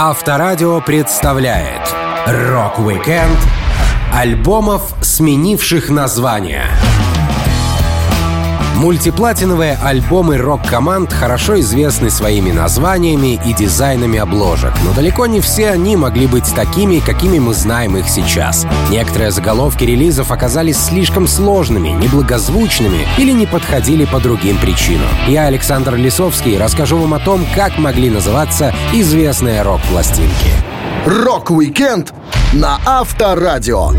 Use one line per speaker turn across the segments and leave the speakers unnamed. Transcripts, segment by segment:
Авторадио представляет Рок-викенд альбомов, сменивших название. Мультиплатиновые альбомы рок-команд хорошо известны своими названиями и дизайнами обложек, но далеко не все они могли быть такими, какими мы знаем их сейчас. Некоторые заголовки релизов оказались слишком сложными, неблагозвучными или не подходили по другим причинам. Я, Александр Лисовский, расскажу вам о том, как могли называться известные рок-пластинки.
Рок-викенд на Авторадио.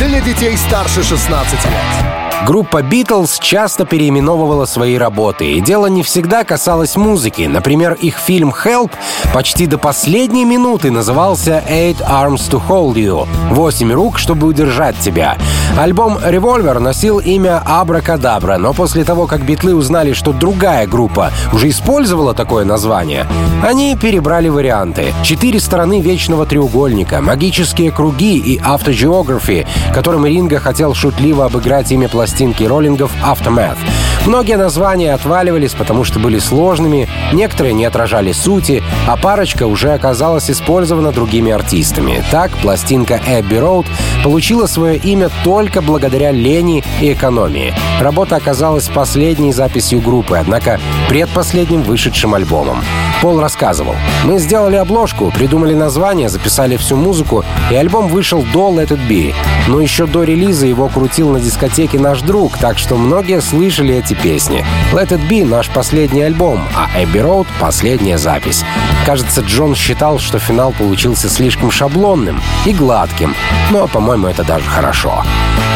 Для детей старше 16 лет.
Группа Beatles часто переименовывала свои работы, и дело не всегда касалось музыки. Например, их фильм «Help» почти до последней минуты назывался «Eight Arms to Hold You» — «Восемь рук, чтобы удержать тебя». Альбом «Revolver» носил имя «Абракадабра», но после того, как битлы узнали, что другая группа уже использовала такое название, они перебрали варианты. Четыре стороны Вечного Треугольника, магические круги и автогеографии, которым Ринга хотел шутливо обыграть имя пластинки пластинки роллингов Aftermath. Многие названия отваливались, потому что были сложными, некоторые не отражали сути, а парочка уже оказалась использована другими артистами. Так, пластинка Abbey Road получила свое имя только благодаря лени и экономии. Работа оказалась последней записью группы, однако предпоследним вышедшим альбомом. Пол рассказывал. «Мы сделали обложку, придумали название, записали всю музыку, и альбом вышел до Let It Be. Но еще до релиза его крутил на дискотеке наш друг, так что многие слышали эти песни. Let It Be — наш последний альбом, а Abbey Road — последняя запись. Кажется, Джон считал, что финал получился слишком шаблонным и гладким, но, по-моему, это даже хорошо.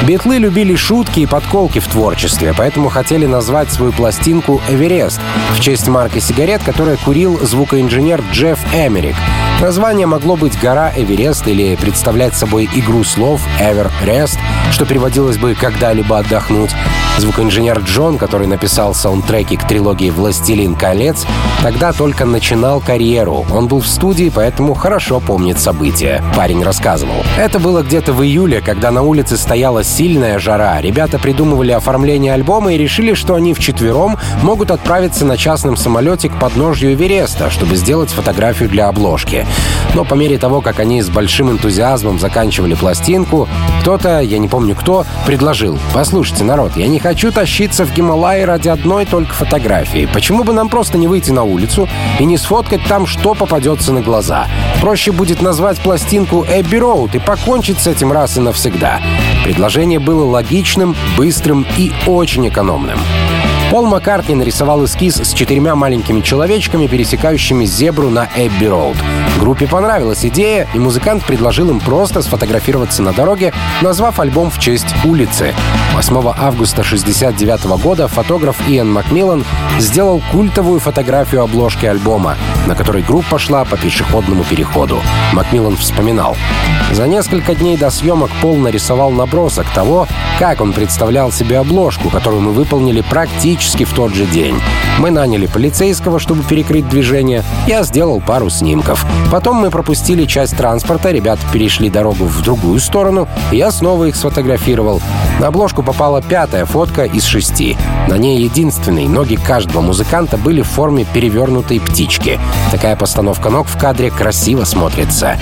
Битлы любили шутки и подколки в творчестве, поэтому хотели назвать свою пластинку «Эверест» в честь марки сигарет, которая курил звукоинженер Джефф Эмерик. Название могло быть «Гора Эверест» или представлять собой игру слов «Эверест», что переводилось бы «когда-либо отдохнуть». Звукоинженер Джон, который написал саундтреки к трилогии «Властелин колец», тогда только начинал карьеру. Он был в студии, поэтому хорошо помнит события. Парень рассказывал. Это было где-то в июле, когда на улице стояла сильная жара. Ребята придумывали оформление альбома и решили, что они вчетвером могут отправиться на частном самолете к подножью Эвереста, чтобы сделать фотографию для обложки. Но по мере того, как они с большим энтузиазмом заканчивали пластинку, кто-то, я не помню кто, предложил «Послушайте, народ, я не хочу тащиться в Гималайи ради одной только фотографии. Почему бы нам просто не выйти на улицу и не сфоткать там, что попадется на глаза? Проще будет назвать пластинку «Эбби Роуд» и покончить с этим раз и навсегда. Предложение было логичным, быстрым и очень экономным. Пол Маккартни нарисовал эскиз с четырьмя маленькими человечками, пересекающими зебру на Эбби Роуд. Группе понравилась идея, и музыкант предложил им просто сфотографироваться на дороге, назвав альбом в честь улицы. 8 августа 1969 года фотограф Иэн Макмиллан сделал культовую фотографию обложки альбома, на которой группа шла по пешеходному переходу. Макмиллан вспоминал. За несколько дней до съемок Пол нарисовал набросок того, как он представлял себе обложку, которую мы выполнили практически в тот же день. Мы наняли полицейского, чтобы перекрыть движение. Я сделал пару снимков. Потом мы пропустили часть транспорта, ребята перешли дорогу в другую сторону, и я снова их сфотографировал. На обложку попала пятая фотка из шести. На ней единственной ноги каждого музыканта были в форме перевернутой птички. Такая постановка ног в кадре красиво смотрится.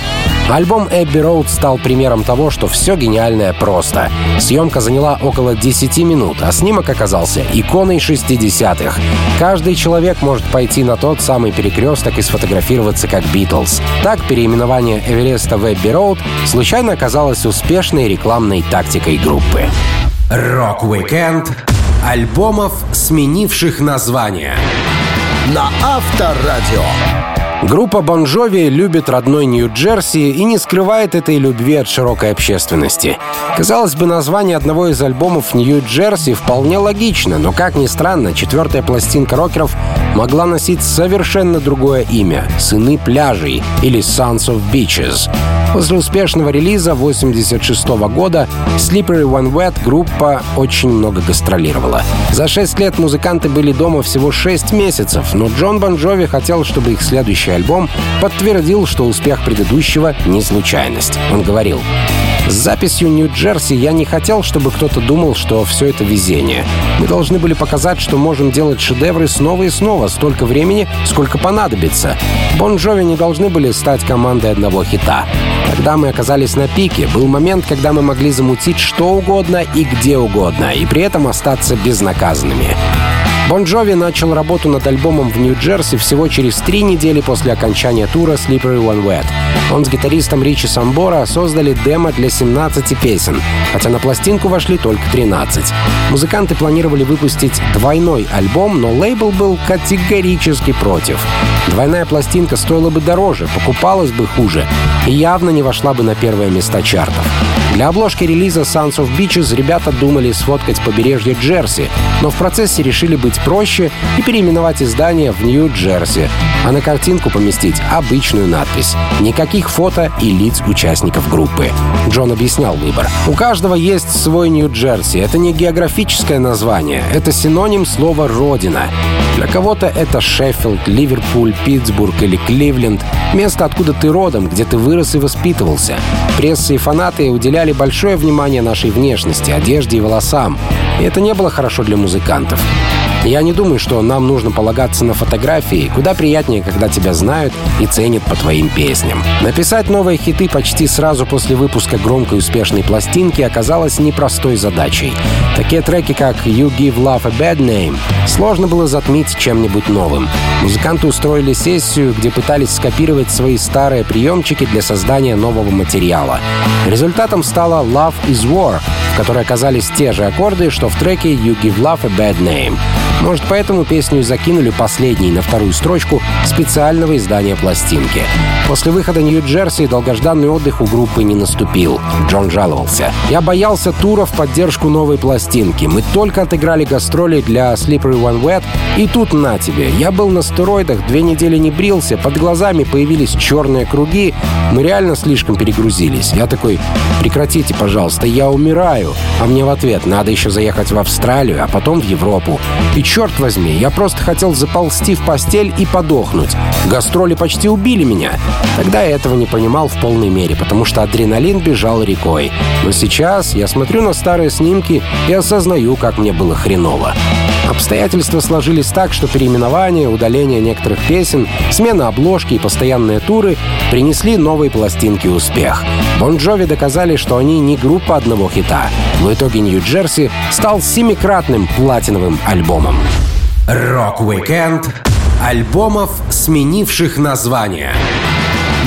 Альбом Эбби Роуд стал примером того, что все гениальное просто. Съемка заняла около 10 минут, а снимок оказался иконой 60-х. Каждый человек может пойти на тот самый перекресток и сфотографироваться как Битлз. Так переименование Эвереста в Эбби Роуд случайно оказалось успешной рекламной тактикой группы. Рок-викенд альбомов, сменивших название.
На Авторадио.
Группа Bon Jovi любит родной Нью-Джерси и не скрывает этой любви от широкой общественности. Казалось бы, название одного из альбомов Нью-Джерси вполне логично, но, как ни странно, четвертая пластинка рокеров могла носить совершенно другое имя — «Сыны пляжей» или «Sons of Beaches». После успешного релиза 1986 года Slippery One Wet группа очень много гастролировала. За 6 лет музыканты были дома всего 6 месяцев, но Джон Бон Джови хотел, чтобы их следующий альбом подтвердил, что успех предыдущего — не случайность. Он говорил, с записью «Нью-Джерси» я не хотел, чтобы кто-то думал, что все это везение. Мы должны были показать, что можем делать шедевры снова и снова, столько времени, сколько понадобится. Бон Джови не должны были стать командой одного хита. Когда мы оказались на пике, был момент, когда мы могли замутить что угодно и где угодно, и при этом остаться безнаказанными. Бон Джови начал работу над альбомом в Нью-Джерси всего через три недели после окончания тура Slippery One Wet. Он с гитаристом Ричи Самбора создали демо для 17 песен, хотя на пластинку вошли только 13. Музыканты планировали выпустить двойной альбом, но лейбл был категорически против. Двойная пластинка стоила бы дороже, покупалась бы хуже и явно не вошла бы на первое место чартов. Для обложки релиза Sons of Beaches ребята думали сфоткать побережье Джерси, но в процессе решили быть проще и переименовать издание в Нью-Джерси, а на картинку поместить обычную надпись. Никаких фото и лиц участников группы. Джон объяснял выбор. У каждого есть свой Нью-Джерси. Это не географическое название, это синоним слова «родина». Для кого-то это Шеффилд, Ливерпуль, Питтсбург или Кливленд. Место, откуда ты родом, где ты вырос и воспитывался. Пресса и фанаты уделяли большое внимание нашей внешности, одежде и волосам. И это не было хорошо для музыкантов. Я не думаю, что нам нужно полагаться на фотографии. Куда приятнее, когда тебя знают и ценят по твоим песням. Написать новые хиты почти сразу после выпуска громкой успешной пластинки оказалось непростой задачей. Такие треки, как «You Give Love a Bad Name» сложно было затмить чем-нибудь новым. Музыканты устроили сессию, где пытались скопировать свои старые приемчики для создания нового материала. Результатом стала «Love is War», в которой оказались те же аккорды, что в треке «You Give Love a Bad Name». Может, поэтому песню закинули последней на вторую строчку специального издания пластинки. После выхода Нью-Джерси долгожданный отдых у группы не наступил. Джон жаловался. «Я боялся тура в поддержку новой пластинки. Мы только отыграли гастроли для Slippery One Wet, и тут на тебе. Я был на стероидах, две недели не брился, под глазами появились черные круги. Мы реально слишком перегрузились. Я такой, прекратите, пожалуйста, я умираю. А мне в ответ, надо еще заехать в Австралию, а потом в Европу. И черт возьми, я просто хотел заползти в постель и подохнуть. Гастроли почти убили меня. Тогда я этого не понимал в полной мере, потому что адреналин бежал рекой. Но сейчас я смотрю на старые снимки и осознаю, как мне было хреново. Обстоятельства сложились так, что переименование, удаление некоторых песен, смена обложки и постоянные туры принесли новые пластинки успех. Бон Джови доказали, что они не группа одного хита. В итоге Нью-Джерси стал семикратным платиновым альбомом.
Рок-викенд альбомов, сменивших название.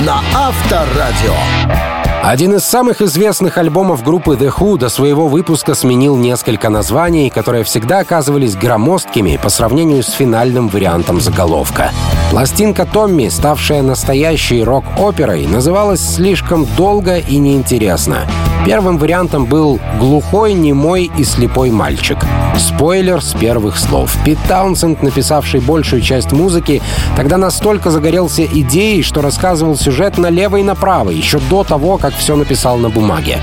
На Авторадио.
Один из самых известных альбомов группы The Who до своего выпуска сменил несколько названий, которые всегда оказывались громоздкими по сравнению с финальным вариантом заголовка. Пластинка Томми, ставшая настоящей рок-оперой, называлась слишком долго и неинтересно. Первым вариантом был «Глухой, немой и слепой мальчик». Спойлер с первых слов. Пит Таунсенд, написавший большую часть музыки, тогда настолько загорелся идеей, что рассказывал сюжет налево и направо, еще до того, как все написал на бумаге.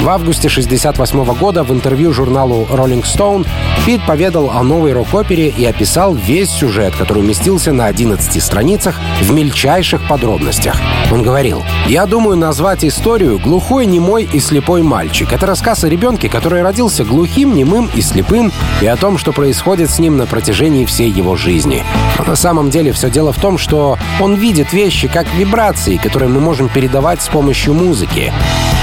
В августе 1968 года в интервью журналу Rolling Stone Пит поведал о новой рок-опере и описал весь сюжет, который уместился на 11 страницах в мельчайших подробностях. Он говорил, «Я думаю назвать историю «Глухой, немой и слепой мальчик». Это рассказ о ребенке, который родился глухим, немым и слепым, и о том, что происходит с ним на протяжении всей его жизни. Но на самом деле все дело в том, что он видит вещи как вибрации, которые мы можем передавать с помощью музыки.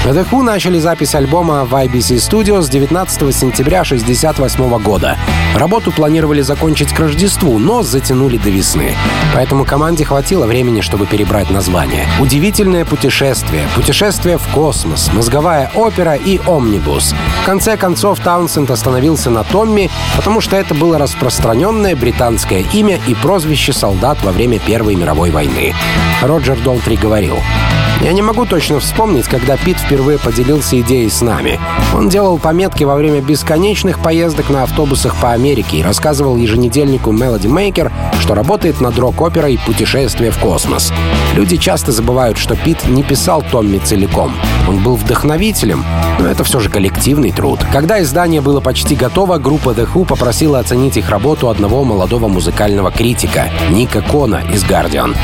The Who начали запись альбома в IBC Studios 19 сентября 1968 года. Работу планировали закончить к Рождеству, но затянули до весны. Поэтому команде хватило времени, чтобы перебрать название. Удивительное путешествие, путешествие в космос, мозговая опера и омнибус. В конце концов Таунсенд остановился на Томми, потому что это было распространенное британское имя и прозвище солдат во время Первой мировой войны. Роджер Долтри говорил, «Я не могу точно вспомнить, когда Пит впервые впервые поделился идеей с нами. Он делал пометки во время бесконечных поездок на автобусах по Америке и рассказывал еженедельнику Melody Maker, что работает над рок-оперой «Путешествие в космос». Люди часто забывают, что Пит не писал Томми целиком. Он был вдохновителем, но это все же коллективный труд. Когда издание было почти готово, группа The Who попросила оценить их работу одного молодого музыкального критика, Ника Кона из Guardian.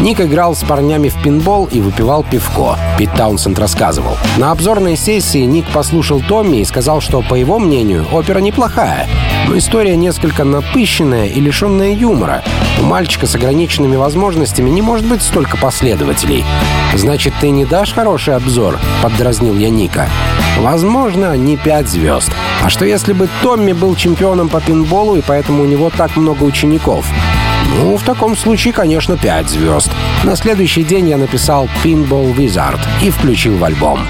Ник играл с парнями в пинбол и выпивал пивко. Пит Таунсенд рассказывал. На обзорной сессии Ник послушал Томми и сказал, что, по его мнению, опера неплохая, но история несколько напыщенная и лишенная юмора. У мальчика с ограниченными возможностями не может быть столько последователей. «Значит, ты не дашь хороший обзор?» — поддразнил я Ника. «Возможно, не пять звезд. А что если бы Томми был чемпионом по пинболу, и поэтому у него так много учеников?» Ну, в таком случае, конечно, 5 звезд. На следующий день я написал «Pinball Wizard» и включил в альбом.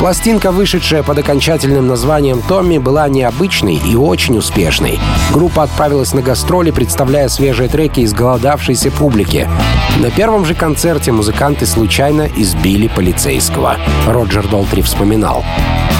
Пластинка, вышедшая под окончательным названием «Томми», была необычной и очень успешной. Группа отправилась на гастроли, представляя свежие треки из голодавшейся публики. На первом же концерте музыканты случайно избили полицейского. Роджер Долтри вспоминал.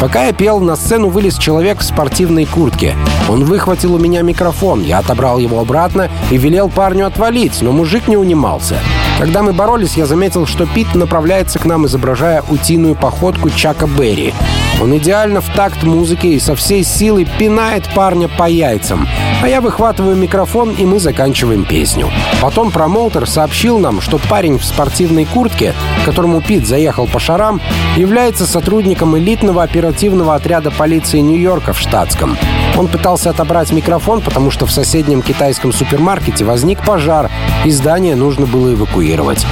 Пока я пел, на сцену вылез человек в спортивной куртке. Он выхватил у меня микрофон, я отобрал его обратно и велел парню отвалить, но мужик не унимался. Когда мы боролись, я заметил, что Пит направляется к нам, изображая утиную походку Чака Берри. Он идеально в такт музыки и со всей силы пинает парня по яйцам. А я выхватываю микрофон, и мы заканчиваем песню. Потом промоутер сообщил нам, что парень в спортивной куртке, которому Пит заехал по шарам, является сотрудником элитного оперативного отряда полиции Нью-Йорка в штатском. Он пытался отобрать микрофон, потому что в соседнем китайском супермаркете возник пожар, и здание нужно было эвакуировать.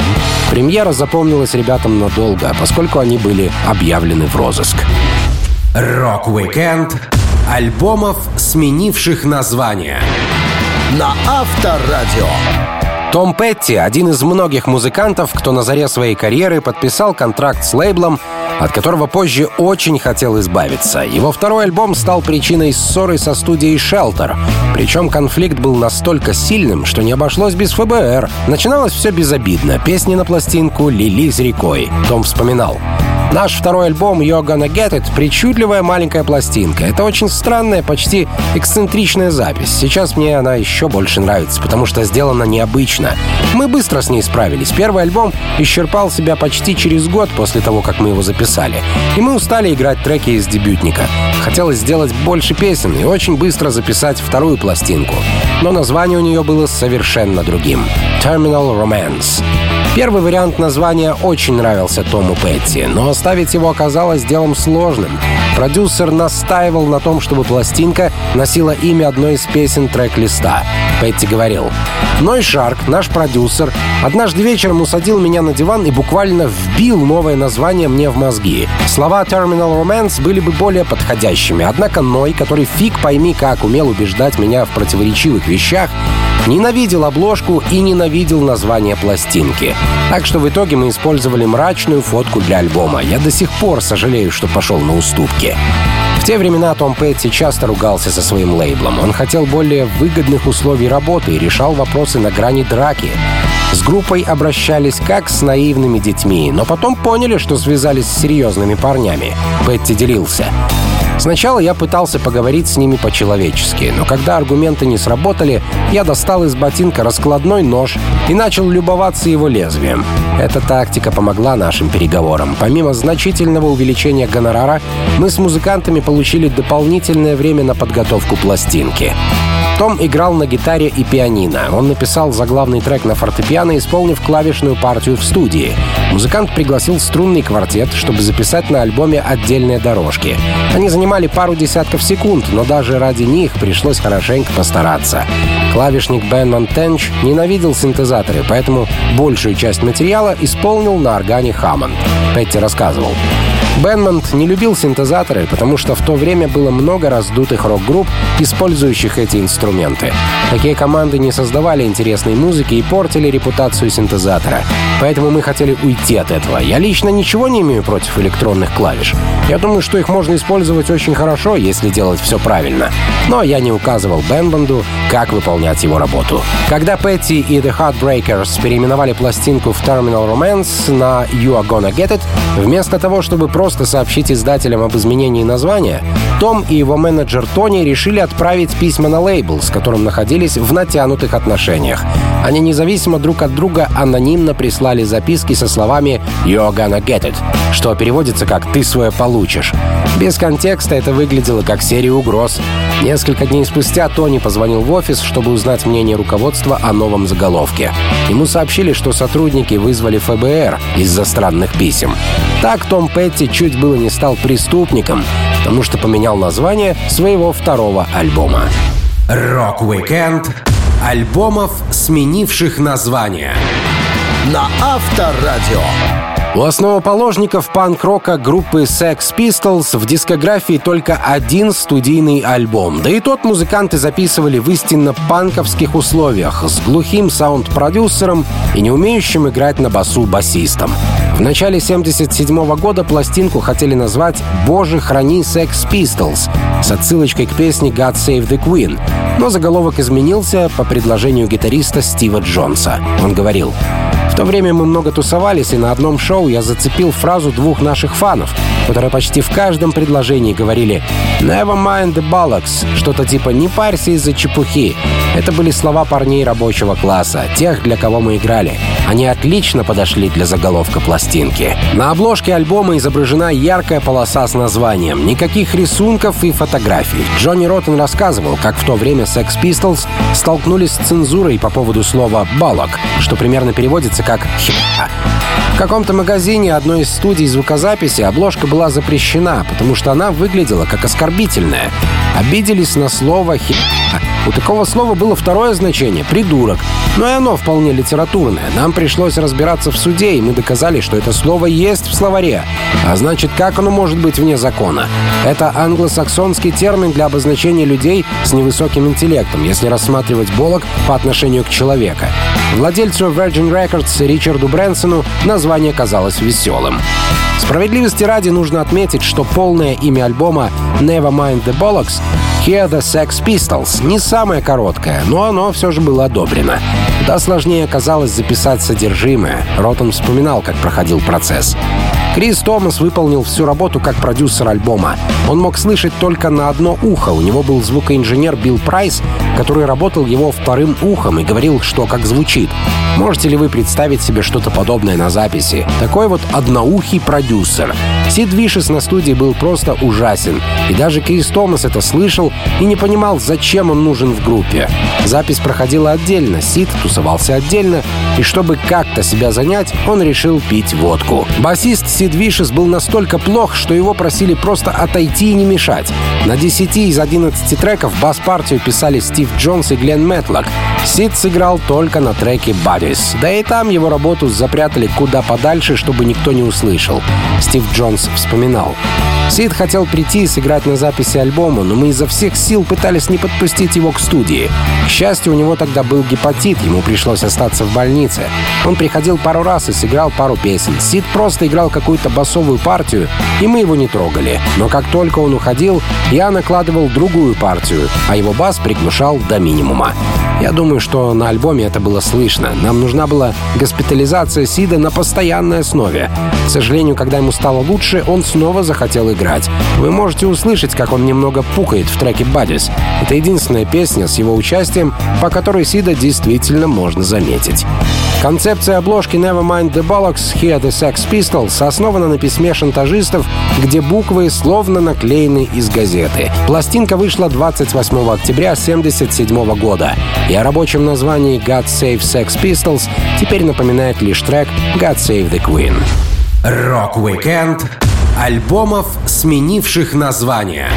Премьера запомнилась ребятам надолго, поскольку они были объявлены в розыск.
Рок-викенд альбомов, сменивших название. На Авторадио.
Том Петти — один из многих музыкантов, кто на заре своей карьеры подписал контракт с лейблом, от которого позже очень хотел избавиться. Его второй альбом стал причиной ссоры со студией Shelter. Причем конфликт был настолько сильным, что не обошлось без ФБР. Начиналось все безобидно. Песни на пластинку лились рекой. Том вспоминал. Наш второй альбом «You're Gonna Get It» — причудливая маленькая пластинка. Это очень странная, почти эксцентричная запись. Сейчас мне она еще больше нравится, потому что сделана необычно. Мы быстро с ней справились. Первый альбом исчерпал себя почти через год после того, как мы его записали. И мы устали играть треки из дебютника. Хотелось сделать больше песен и очень быстро записать вторую пластинку. Но название у нее было совершенно другим — «Terminal Romance». Первый вариант названия очень нравился Тому Петти, но оставить его оказалось делом сложным. Продюсер настаивал на том, чтобы пластинка носила имя одной из песен трек-листа. Петти говорил, «Ной Шарк, наш продюсер, однажды вечером усадил меня на диван и буквально вбил новое название мне в мозги. Слова Terminal Romance были бы более подходящими, однако Ной, который фиг пойми как умел убеждать меня в противоречивых вещах, Ненавидел обложку и ненавидел название пластинки. Так что в итоге мы использовали мрачную фотку для альбома. Я до сих пор сожалею, что пошел на уступки. В те времена Том Петти часто ругался со своим лейблом. Он хотел более выгодных условий работы и решал вопросы на грани драки. С группой обращались как с наивными детьми, но потом поняли, что связались с серьезными парнями. Петти делился. Сначала я пытался поговорить с ними по-человечески, но когда аргументы не сработали, я достал из ботинка раскладной нож и начал любоваться его лезвием. Эта тактика помогла нашим переговорам. Помимо значительного увеличения гонорара, мы с музыкантами получили дополнительное время на подготовку пластинки. Том играл на гитаре и пианино. Он написал заглавный трек на фортепиано, исполнив клавишную партию в студии. Музыкант пригласил струнный квартет, чтобы записать на альбоме отдельные дорожки. Они занимали пару десятков секунд, но даже ради них пришлось хорошенько постараться. Клавишник Бен Монтенч ненавидел синтезаторы, поэтому большую часть материала исполнил на органе Хаммонд. Петти рассказывал. Бенмонт не любил синтезаторы, потому что в то время было много раздутых рок-групп, использующих эти инструменты. Такие команды не создавали интересной музыки и портили репутацию синтезатора. Поэтому мы хотели уйти от этого. Я лично ничего не имею против электронных клавиш. Я думаю, что их можно использовать очень хорошо, если делать все правильно. Но я не указывал Бенбанду, как выполнять его работу. Когда Петти и The Heartbreakers переименовали пластинку в Terminal Romance на You Are Gonna Get It, вместо того, чтобы просто просто сообщить издателям об изменении названия, том и его менеджер Тони решили отправить письма на лейбл, с которым находились в натянутых отношениях. Они независимо друг от друга анонимно прислали записки со словами «You're gonna get it», что переводится как «ты свое получишь». Без контекста это выглядело как серия угроз. Несколько дней спустя Тони позвонил в офис, чтобы узнать мнение руководства о новом заголовке. Ему сообщили, что сотрудники вызвали ФБР из-за странных писем. Так Том Петти чуть было не стал преступником, потому что поменял название своего второго альбома.
Рок-викенд альбомов, сменивших название. На Авторадио.
У основоположников панк-рока группы Sex Pistols в дискографии только один студийный альбом. Да и тот музыканты записывали в истинно панковских условиях с глухим саунд-продюсером и не умеющим играть на басу басистом. В начале 1977 года пластинку хотели назвать «Боже, храни Sex Pistols» с отсылочкой к песне «God Save the Queen», но заголовок изменился по предложению гитариста Стива Джонса. Он говорил то время мы много тусовались, и на одном шоу я зацепил фразу двух наших фанов, которые почти в каждом предложении говорили «Never mind the bollocks», что-то типа «Не парься из-за чепухи». Это были слова парней рабочего класса, тех, для кого мы играли. Они отлично подошли для заголовка пластинки. На обложке альбома изображена яркая полоса с названием. Никаких рисунков и фотографий. Джонни Роттен рассказывал, как в то время Sex Pistols столкнулись с цензурой по поводу слова «балок», что примерно переводится как «хипа». В каком-то магазине одной из студий звукозаписи обложка была запрещена, потому что она выглядела как оскорбительная. Обиделись на слово «хипа». У такого слова было второе значение — «придурок». Но и оно вполне литературное. Нам пришлось разбираться в суде, и мы доказали, что это слово есть в словаре. А значит, как оно может быть вне закона? Это англосаксонский термин для обозначения людей с невысоким интеллектом, если рассматривать болок по отношению к человеку. Владельцу Virgin Records Ричарду Брэнсону название казалось веселым. Справедливости ради нужно отметить, что полное имя альбома Nevermind the Bollocks Here the Sex Pistols не самое короткое, но оно все же было одобрено. Куда сложнее оказалось записать содержимое. Ротон вспоминал, как проходил процесс. Крис Томас выполнил всю работу как продюсер альбома. Он мог слышать только на одно ухо. У него был звукоинженер Билл Прайс, который работал его вторым ухом и говорил, что как звучит. Можете ли вы представить себе что-то подобное на записи? Такой вот одноухий продюсер. Сид Вишес на студии был просто ужасен. И даже Крис Томас это слышал и не понимал, зачем он нужен в группе. Запись проходила отдельно, Сид тусовался отдельно, и чтобы как-то себя занять, он решил пить водку. Басист Сид Вишес был настолько плох, что его просили просто отойти и не мешать. На 10 из 11 треков бас-партию писали Стив Джонс и Глен Мэтлок. Сид сыграл только на треке «Buddies». Да и там его работу запрятали куда подальше, чтобы никто не услышал. Стив Джонс вспоминал. Сид хотел прийти и сыграть на записи альбома, но мы изо всех сил пытались не подпустить его к студии. К счастью, у него тогда был гепатит, ему пришлось остаться в больнице. Он приходил пару раз и сыграл пару песен. Сид просто играл какую-то басовую партию, и мы его не трогали. Но как только он уходил, я накладывал другую партию, а его бас приглушал до минимума. Я думаю, что на альбоме это было слышно. Нам нужна была госпитализация Сида на постоянной основе. К сожалению, когда ему стало лучше, он снова захотел играть. Вы можете услышать, как он немного пукает в треке «Buddies». Это единственная песня с его участием, по которой Сида действительно можно заметить. Концепция обложки Never Mind the Bollocks Here's the Sex Pistols основана на письме шантажистов, где буквы словно наклеены из газеты. Пластинка вышла 28 октября 1977 года, и о рабочем названии God Save Sex Pistols теперь напоминает лишь трек God Save the Queen.
Рок-викенд альбомов, сменивших название.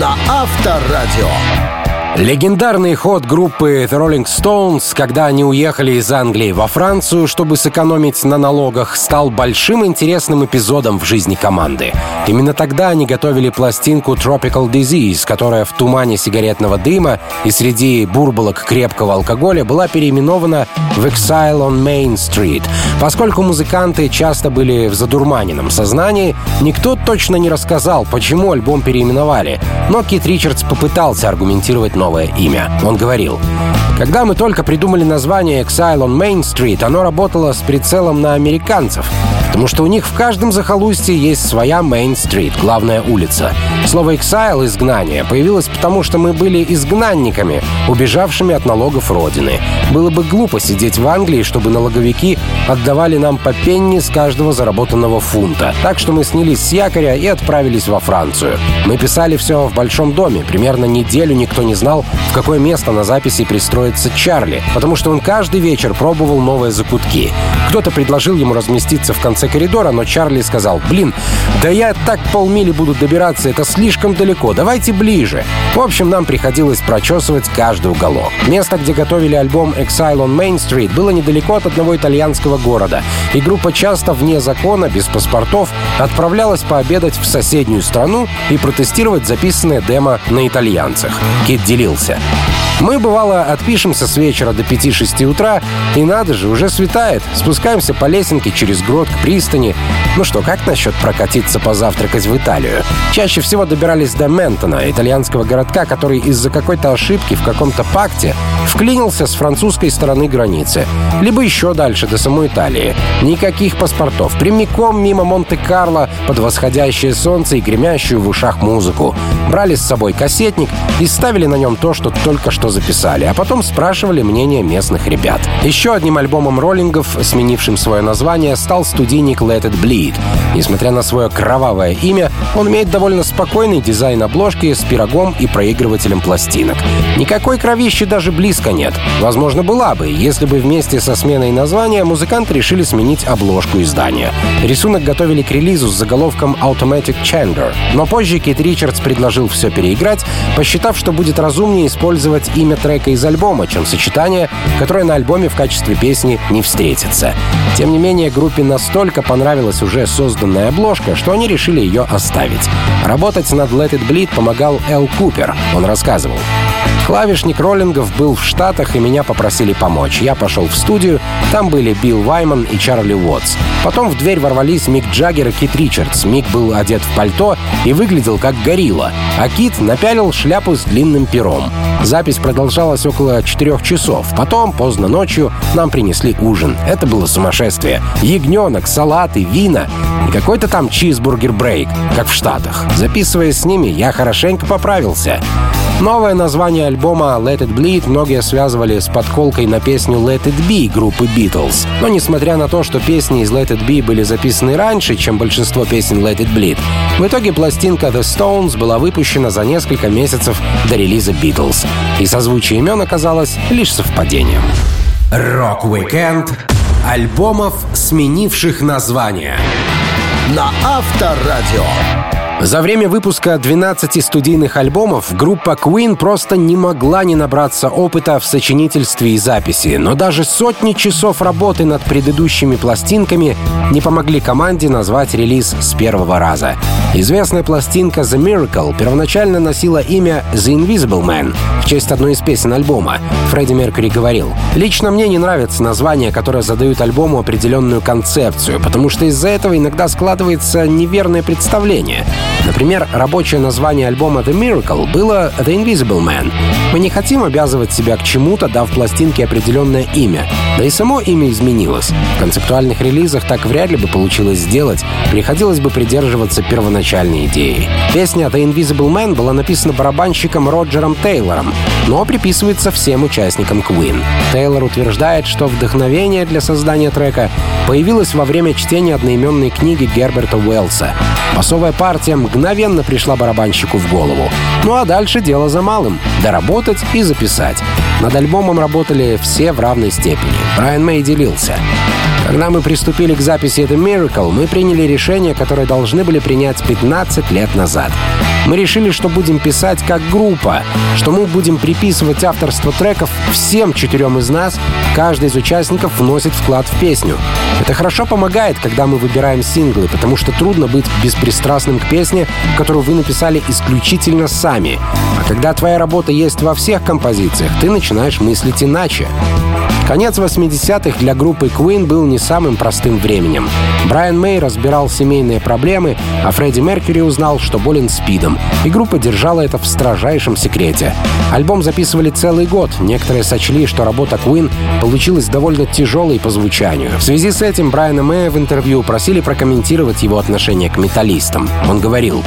На Авторадио.
Легендарный ход группы The Rolling Stones, когда они уехали из Англии во Францию, чтобы сэкономить на налогах, стал большим интересным эпизодом в жизни команды. Именно тогда они готовили пластинку Tropical Disease, которая в тумане сигаретного дыма и среди бурбалок крепкого алкоголя была переименована в Exile on Main Street. Поскольку музыканты часто были в задурманенном сознании, никто точно не рассказал, почему альбом переименовали. Но Кит Ричардс попытался аргументировать новое имя. Он говорил, «Когда мы только придумали название Exile on Main Street, оно работало с прицелом на американцев. Потому что у них в каждом захолустье есть своя Мейн-стрит, главная улица. Слово «exile» — изгнание — появилось потому, что мы были изгнанниками, убежавшими от налогов Родины. Было бы глупо сидеть в Англии, чтобы налоговики отдавали нам по пенни с каждого заработанного фунта. Так что мы снялись с якоря и отправились во Францию. Мы писали все в большом доме. Примерно неделю никто не знал, в какое место на записи пристроится Чарли, потому что он каждый вечер пробовал новые закутки. Кто-то предложил ему разместиться в конце коридора, но Чарли сказал, «Блин, да я так полмили буду добираться, это слишком далеко, давайте ближе». В общем, нам приходилось прочесывать каждый уголок. Место, где готовили альбом Exile on Main Street, было недалеко от одного итальянского города, и группа часто вне закона, без паспортов, отправлялась пообедать в соседнюю страну и протестировать записанное демо на итальянцах. Кит делился. Мы, бывало, отпишемся с вечера до 5-6 утра, и надо же, уже светает. Спускаемся по лесенке через грот к пристани. Ну что, как насчет прокатиться позавтракать в Италию? Чаще всего добирались до Ментона, итальянского городка, который из-за какой-то ошибки в каком-то пакте вклинился с французской стороны границы. Либо еще дальше, до самой Италии. Никаких паспортов. Прямиком мимо Монте-Карло под восходящее солнце и гремящую в ушах музыку. Брали с собой кассетник и ставили на нем то, что только что записали, а потом спрашивали мнение местных ребят. Еще одним альбомом роллингов, сменившим свое название, стал студийник Let It Bleed. Несмотря на свое кровавое имя, он имеет довольно спокойный дизайн обложки с пирогом и проигрывателем пластинок. Никакой кровищи даже близко нет. Возможно, была бы, если бы вместе со сменой названия музыканты решили сменить обложку издания. Рисунок готовили к релизу с заголовком Automatic Changer, но позже Кит Ричардс предложил все переиграть, посчитав, что будет разумнее использовать имя трека из альбома, чем сочетание, которое на альбоме в качестве песни не встретится. Тем не менее, группе настолько понравилась уже созданная обложка, что они решили ее оставить. Работать над Let It Bleed помогал Эл Купер. Он рассказывал. Клавишник роллингов был в Штатах, и меня попросили помочь. Я пошел в студию, там были Билл Вайман и Чарли Уотс. Потом в дверь ворвались Мик Джаггер и Кит Ричардс. Мик был одет в пальто и выглядел как горилла, а Кит напялил шляпу с длинным пером. Запись продолжалась около четырех часов. Потом, поздно ночью, нам принесли ужин. Это было сумасшествие. Ягненок, салаты, вина и какой-то там чизбургер-брейк, как в Штатах. Записывая с ними, я хорошенько поправился. Новое название альбома «Let It Bleed» многие связывали с подколкой на песню «Let It Be» группы Beatles. Но несмотря на то, что песни из «Let It Be» были записаны раньше, чем большинство песен «Let It Bleed», в итоге пластинка «The Stones» была выпущена за несколько месяцев до релиза «Beatles». И созвучие имен оказалось лишь совпадением.
Рок-викенд альбомов, сменивших название. На Авторадио.
За время выпуска 12 студийных альбомов группа Queen просто не могла не набраться опыта в сочинительстве и записи, но даже сотни часов работы над предыдущими пластинками не помогли команде назвать релиз с первого раза. Известная пластинка The Miracle первоначально носила имя The Invisible Man в честь одной из песен альбома. Фредди Меркьюри говорил, «Лично мне не нравится название, которое задают альбому определенную концепцию, потому что из-за этого иногда складывается неверное представление. Например, рабочее название альбома The Miracle было The Invisible Man. Мы не хотим обязывать себя к чему-то, дав пластинке определенное имя. Да и само имя изменилось. В концептуальных релизах так вряд ли бы получилось сделать. Приходилось бы придерживаться первоначальной идеи. Песня The Invisible Man была написана барабанщиком Роджером Тейлором, но приписывается всем участникам Queen. Тейлор утверждает, что вдохновение для создания трека появилось во время чтения одноименной книги Герберта Уэллса. Басовая партия мгновенно пришла барабанщику в голову. Ну а дальше дело за малым — доработать и записать. Над альбомом работали все в равной степени. Брайан Мэй делился. Когда мы приступили к записи The Miracle, мы приняли решение, которое должны были принять 15 лет назад. Мы решили, что будем писать как группа, что мы будем приписывать авторство треков всем четырем из нас, каждый из участников вносит вклад в песню. Это хорошо помогает, когда мы выбираем синглы, потому что трудно быть беспристрастным к песне, которую вы написали исключительно сами. А когда твоя работа есть во всех композициях, ты начинаешь мыслить иначе. Конец 80-х для группы Queen был не самым простым временем. Брайан Мэй разбирал семейные проблемы, а Фредди Меркьюри узнал, что болен спидом, и группа держала это в строжайшем секрете. Альбом записывали целый год. Некоторые сочли, что работа Queen получилась довольно тяжелой по звучанию. В связи с этим Брайана Мэя в интервью просили прокомментировать его отношение к металлистам. Он говорил,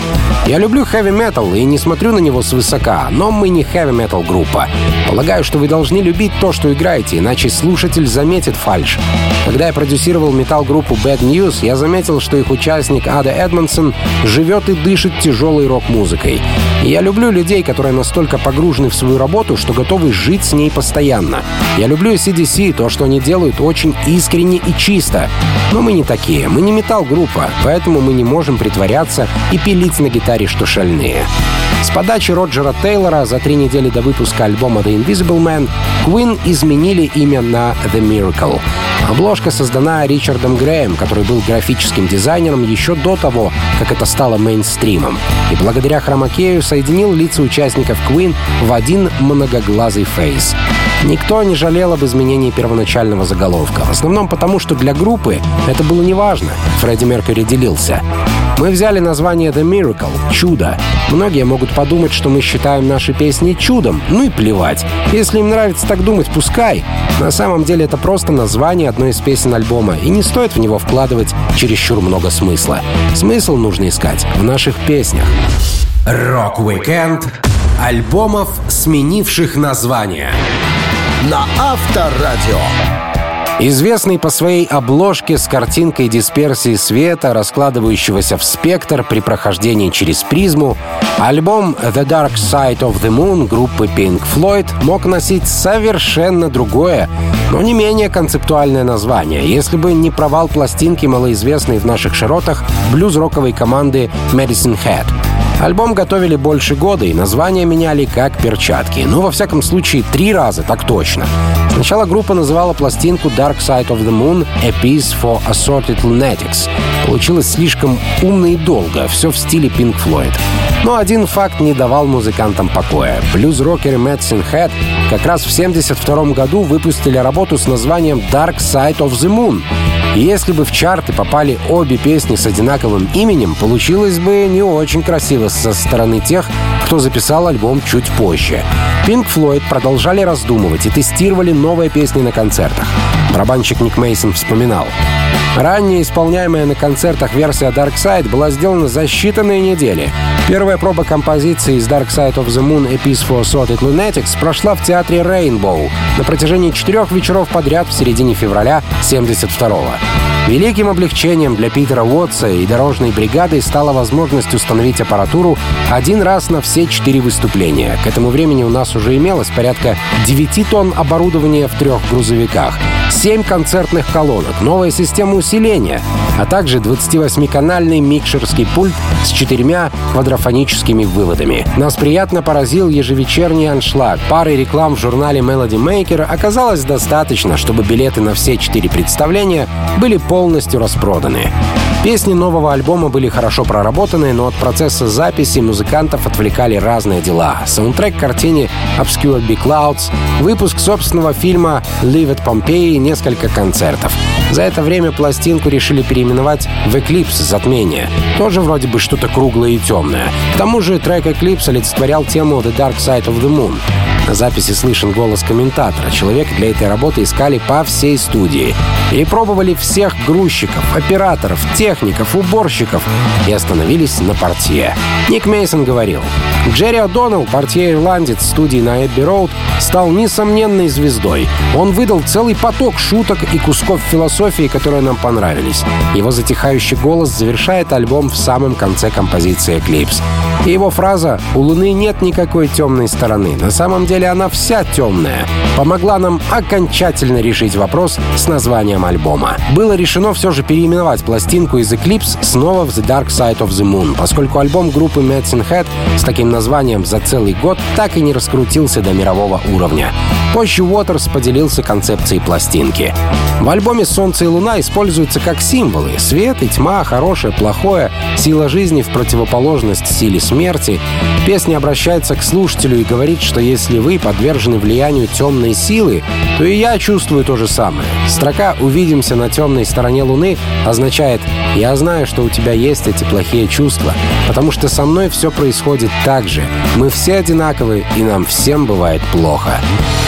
«Я люблю хэви-метал и не смотрю на него свысока, но мы не хэви-метал группа. Полагаю, что вы должны любить то, что играете, иначе слушатель заметит фальш. Когда я продюсировал метал-группу Bad News, я заметил, что их участник Ада Эдмонсон живет и дышит тяжелой рок-музыкой. И я люблю людей, которые настолько погружены в свою работу, что готовы жить с ней постоянно. Я люблю CDC, то, что они делают очень искренне и чисто. Но мы не такие, мы не метал-группа, поэтому мы не можем притворяться и пилить на гитаре, что шальные. С подачи Роджера Тейлора за три недели до выпуска альбома The Invisible Man Queen изменили имя на The Miracle. Обложка создана Ричардом Греем, который был графическим дизайнером еще до того, как это стало мейнстримом. И благодаря хромакею соединил лица участников Queen в один многоглазый фейс. Никто не жалел об изменении первоначального заголовка. В основном потому, что для группы это было неважно. Фредди Меркьюри делился. Мы взяли название The Miracle — «Чудо». Многие могут подумать, что мы считаем наши песни чудом. Ну и плевать. Если им нравится так думать, пускай. На самом деле это просто название одной из песен альбома, и не стоит в него вкладывать чересчур много смысла. Смысл нужно искать в наших песнях.
Рок-викенд альбомов, сменивших название. На Авторадио.
Известный по своей обложке с картинкой дисперсии света, раскладывающегося в спектр при прохождении через призму, альбом «The Dark Side of the Moon» группы Pink Floyd мог носить совершенно другое, но не менее концептуальное название, если бы не провал пластинки малоизвестной в наших широтах блюз-роковой команды Medicine Head — Альбом готовили больше года, и названия меняли как перчатки. Ну, во всяком случае, три раза, так точно. Сначала группа называла пластинку Dark Side of the Moon A Piece for Assorted Lunatics. Получилось слишком умно и долго, все в стиле Pink Floyd. Но один факт не давал музыкантам покоя. Блюз-рокеры Madison Head как раз в 1972 году выпустили работу с названием Dark Side of the Moon. Если бы в чарты попали обе песни с одинаковым именем, получилось бы не очень красиво со стороны тех, кто записал альбом чуть позже. Pink Floyd продолжали раздумывать и тестировали новые песни на концертах. Барабанщик Ник Мейсон вспоминал. Ранее исполняемая на концертах версия Dark Side была сделана за считанные недели. Первая проба композиции из Dark Side of the Moon A Piece for Sorted Lunatics прошла в театре Rainbow на протяжении четырех вечеров подряд в середине февраля 72 -го. Великим облегчением для Питера Уотса и дорожной бригады стала возможность установить аппаратуру один раз на все четыре выступления. К этому времени у нас уже имелось порядка 9 тонн оборудования в трех грузовиках, 7 концертных колонок, новая система усиления, а также 28-канальный микшерский пульт с четырьмя квадрофоническими выводами. Нас приятно поразил ежевечерний аншлаг. Пары реклам в журнале Melody Maker оказалось достаточно, чтобы билеты на все четыре представления были полностью распроданы. Песни нового альбома были хорошо проработаны, но от процесса записи музыкантов отвлекали разные дела. Саундтрек к картине Obscure Big Clouds, выпуск собственного фильма Live at Pompeii и несколько концертов. За это время пластинку решили переименовать в Eclipse затмение. Тоже вроде бы что-то круглое и темное. К тому же трек Eclipse олицетворял тему The Dark Side of the Moon. На записи слышен голос комментатора. Человек для этой работы искали по всей студии. Перепробовали всех грузчиков, операторов, техников, уборщиков и остановились на портье. Ник Мейсон говорил, Джерри О'Доннелл, портье-ирландец студии на Эбби Роуд, стал несомненной звездой. Он выдал целый поток шуток и кусков философии, которые нам понравились. Его затихающий голос завершает альбом в самом конце композиции «Эклипс». И его фраза «У Луны нет никакой темной стороны». На самом деле она вся темная. Помогла нам окончательно решить вопрос с названием альбома. Было решено все же переименовать пластинку из Eclipse снова в The Dark Side of the Moon, поскольку альбом группы Medicine Head с таким названием за целый год так и не раскрутился до мирового уровня. Позже Уотерс поделился концепцией пластинки. В альбоме «Солнце и луна» используются как символы. Свет и тьма, хорошее, плохое, сила жизни в противоположность силе смерти смерти, песня обращается к слушателю и говорит, что если вы подвержены влиянию темной силы, то и я чувствую то же самое. Строка «Увидимся на темной стороне Луны» означает «Я знаю, что у тебя есть эти плохие чувства, потому что со мной все происходит так же. Мы все одинаковы, и нам всем бывает плохо».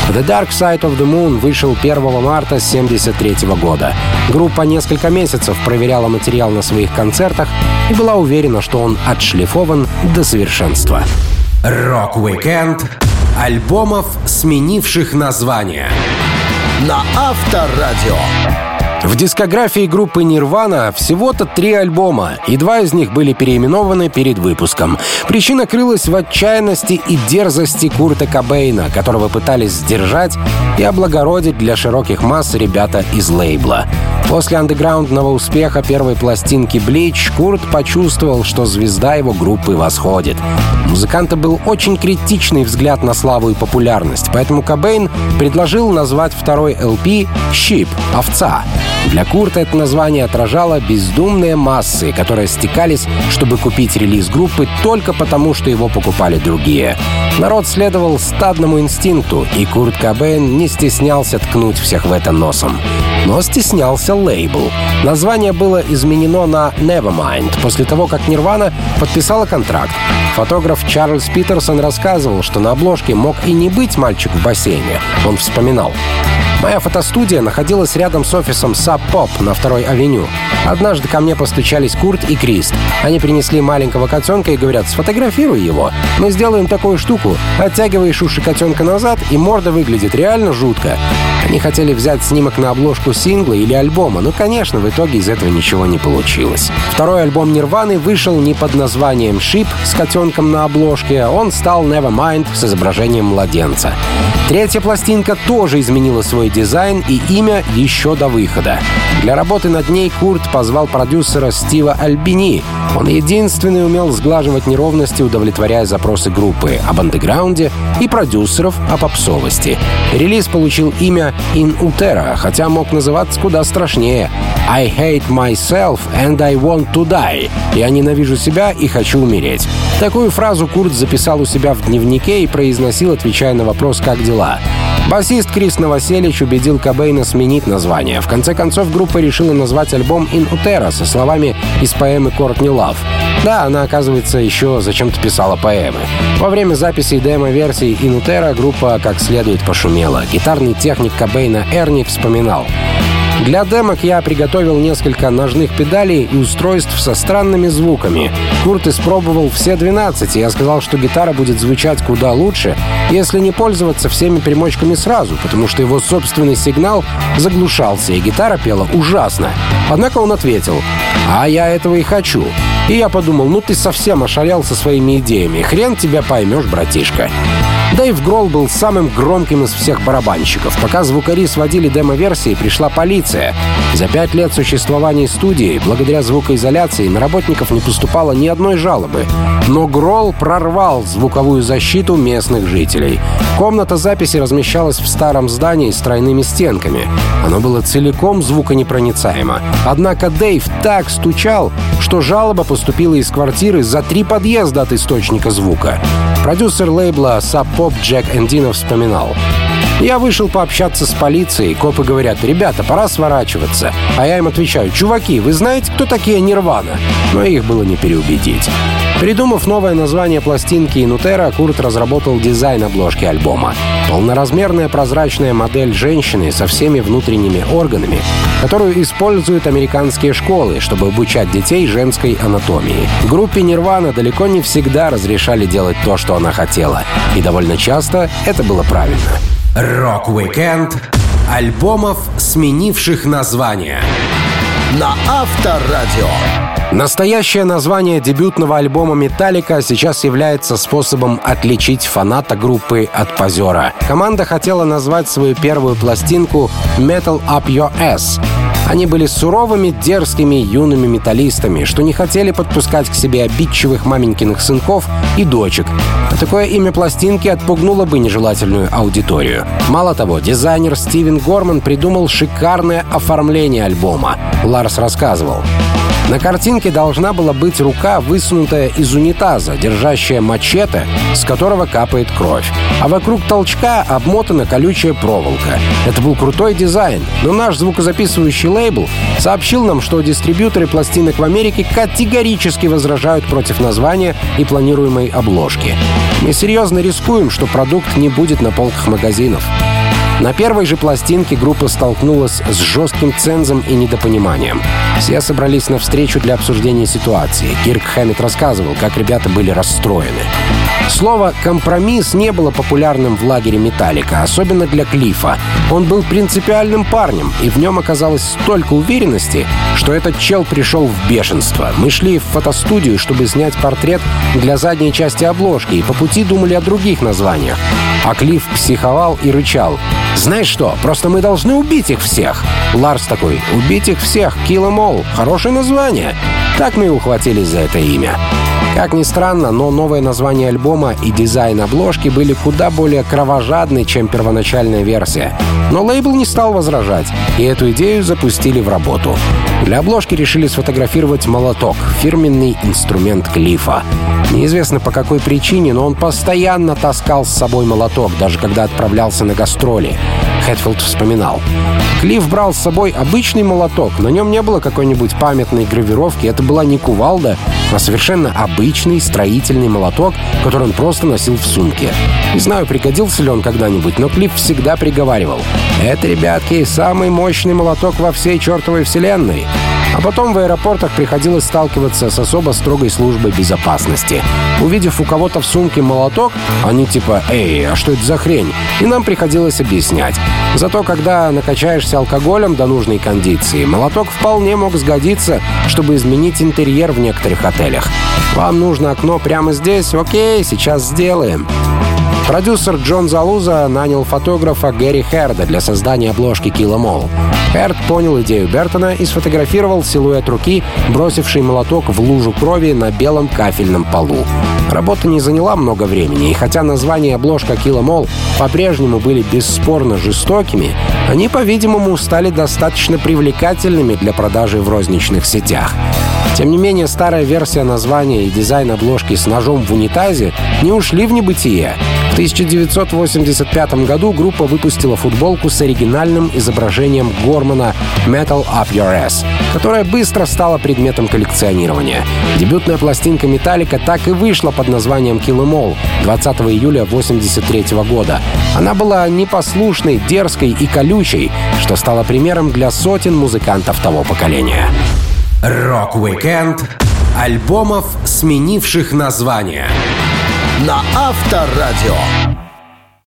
The Dark Side of the Moon вышел 1 марта 1973 года. Группа несколько месяцев проверяла материал на своих концертах и была уверена, что он отшлифован до совершенства.
Рок-викенд альбомов, сменивших название. На Авторадио.
В дискографии группы Nirvana всего-то три альбома, и два из них были переименованы перед выпуском. Причина крылась в отчаянности и дерзости Курта Кобейна, которого пытались сдержать и облагородить для широких масс ребята из лейбла. После андеграундного успеха первой пластинки «Блич» Курт почувствовал, что звезда его группы восходит. У музыканта был очень критичный взгляд на славу и популярность, поэтому Кобейн предложил назвать второй LP «Щип» — «Овца». Для Курта это название отражало бездумные массы, которые стекались, чтобы купить релиз группы только потому, что его покупали другие. Народ следовал стадному инстинкту, и Курт Кобейн не стеснялся ткнуть всех в это носом. Но стеснялся лейбл. Название было изменено на Nevermind после того, как Нирвана подписала контракт. Фотограф Чарльз Питерсон рассказывал, что на обложке мог и не быть мальчик в бассейне. Он вспоминал. Моя фотостудия находилась рядом с офисом Sub Pop на второй авеню. Однажды ко мне постучались Курт и Крист. Они принесли маленького котенка и говорят, сфотографируй его. Мы сделаем такую штуку. Оттягиваешь уши котенка назад, и морда выглядит реально жутко. Они хотели взять снимок на обложку сингла или альбома, но, конечно, в итоге из этого ничего не получилось. Второй альбом Нирваны вышел не под названием «Шип» с котенком на обложке, он стал «Nevermind» с изображением младенца. Третья пластинка тоже изменила свой дизайн и имя еще до выхода. Для работы над ней Курт позвал продюсера Стива Альбини. Он единственный умел сглаживать неровности, удовлетворяя запросы группы об андеграунде и продюсеров о попсовости. Релиз получил имя In Utero, хотя мог называться куда страшнее. I hate myself and I want to die. Я ненавижу себя и хочу умереть. Такую фразу Курт записал у себя в дневнике и произносил, отвечая на вопрос «Как дела?». Басист Крис Новоселич убедил Кобейна сменить название. В конце концов, группа решила назвать альбом «In Utero» со словами из поэмы «Кортни Лав». Да, она, оказывается, еще зачем-то писала поэмы. Во время записи демо-версии «In Utero» группа как следует пошумела. Гитарный техник Кобейна Эрни вспоминал. Для демок я приготовил несколько ножных педалей и устройств со странными звуками. Курт испробовал все 12, и я сказал, что гитара будет звучать куда лучше, если не пользоваться всеми примочками сразу, потому что его собственный сигнал заглушался, и гитара пела ужасно. Однако он ответил, «А я этого и хочу». И я подумал, ну ты совсем ошалел со своими идеями. Хрен тебя поймешь, братишка. Дэйв Гролл был самым громким из всех барабанщиков. Пока звукари сводили демо-версии, пришла полиция. За пять лет существования студии, благодаря звукоизоляции, на работников не поступало ни одной жалобы. Но Гролл прорвал звуковую защиту местных жителей. Комната записи размещалась в старом здании с тройными стенками. Оно было целиком звуконепроницаемо. Однако Дэйв так стучал, что жалоба поступила из квартиры за три подъезда от источника звука. Продюсер лейбла Sub Pop Джек Эндино вспоминал. Я вышел пообщаться с полицией, копы говорят, ребята, пора сворачиваться. А я им отвечаю, чуваки, вы знаете, кто такие Нирвана? Но их было не переубедить. Придумав новое название пластинки Инутера, Курт разработал дизайн обложки альбома. Полноразмерная прозрачная модель женщины со всеми внутренними органами, которую используют американские школы, чтобы обучать детей женской анатомии. Группе Нирвана далеко не всегда разрешали делать то, что она хотела. И довольно часто это было правильно.
Рок-викенд альбомов, сменивших название. На Авторадио.
Настоящее название дебютного альбома «Metallica» сейчас является способом отличить фаната группы от позера. Команда хотела назвать свою первую пластинку «Metal Up Your Ass», они были суровыми, дерзкими, юными металлистами, что не хотели подпускать к себе обидчивых маменькиных сынков и дочек. А такое имя пластинки отпугнуло бы нежелательную аудиторию. Мало того, дизайнер Стивен Горман придумал шикарное оформление альбома. Ларс рассказывал. На картинке должна была быть рука, высунутая из унитаза, держащая мачете, с которого капает кровь. А вокруг толчка обмотана колючая проволока. Это был крутой дизайн, но наш звукозаписывающий лейбл сообщил нам, что дистрибьюторы пластинок в Америке категорически возражают против названия и планируемой обложки. Мы серьезно рискуем, что продукт не будет на полках магазинов. На первой же пластинке группа столкнулась с жестким цензом и недопониманием. Все собрались на встречу для обсуждения ситуации. Кирк Хэммит рассказывал, как ребята были расстроены. Слово «компромисс» не было популярным в лагере «Металлика», особенно для Клифа. Он был принципиальным парнем, и в нем оказалось столько уверенности, что этот чел пришел в бешенство. Мы шли в фотостудию, чтобы снять портрет для задней части обложки, и по пути думали о других названиях. А Клифф психовал и рычал. «Знаешь что, просто мы должны убить их всех!» Ларс такой «Убить их всех! Kill em! Хорошее название!» Так мы и ухватились за это имя. Как ни странно, но новое название альбома и дизайн обложки были куда более кровожадны, чем первоначальная версия. Но лейбл не стал возражать, и эту идею запустили в работу. Для обложки решили сфотографировать молоток, фирменный инструмент Клифа. Неизвестно по какой причине, но он постоянно таскал с собой молоток, даже когда отправлялся на гастроли. Хэтфилд вспоминал. Клифф брал с собой обычный молоток. На нем не было какой-нибудь памятной гравировки. Это была не кувалда, а совершенно обычный строительный молоток, который он просто носил в сумке. Не знаю, пригодился ли он когда-нибудь, но Клифф всегда приговаривал. «Это, ребятки, самый мощный молоток во всей чертовой вселенной». А потом в аэропортах приходилось сталкиваться с особо строгой службой безопасности. Увидев у кого-то в сумке молоток, они типа «Эй, а что это за хрень?» И нам приходилось объяснять. Зато когда накачаешься алкоголем до нужной кондиции, молоток вполне мог сгодиться, чтобы изменить интерьер в некоторых отелях. Вам нужно окно прямо здесь? Окей, сейчас сделаем. Продюсер Джон Залуза нанял фотографа Гэри Херда для создания обложки Em Херд понял идею Бертона и сфотографировал силуэт руки, бросивший молоток в лужу крови на белом кафельном полу. Работа не заняла много времени, и хотя название и обложка Em All по-прежнему были бесспорно жестокими, они, по-видимому, стали достаточно привлекательными для продажи в розничных сетях. Тем не менее, старая версия названия и дизайн обложки с ножом в унитазе не ушли в небытие. В 1985 году группа выпустила футболку с оригинальным изображением Гормана «Metal Up Your Ass», которая быстро стала предметом коллекционирования. Дебютная пластинка «Metallica» так и вышла под названием «Kill 'Em All» 20 июля 1983 года. Она была непослушной, дерзкой и колючей, что стало примером для сотен музыкантов того поколения.
Рок-викенд альбомов, сменивших название. На Авторадио.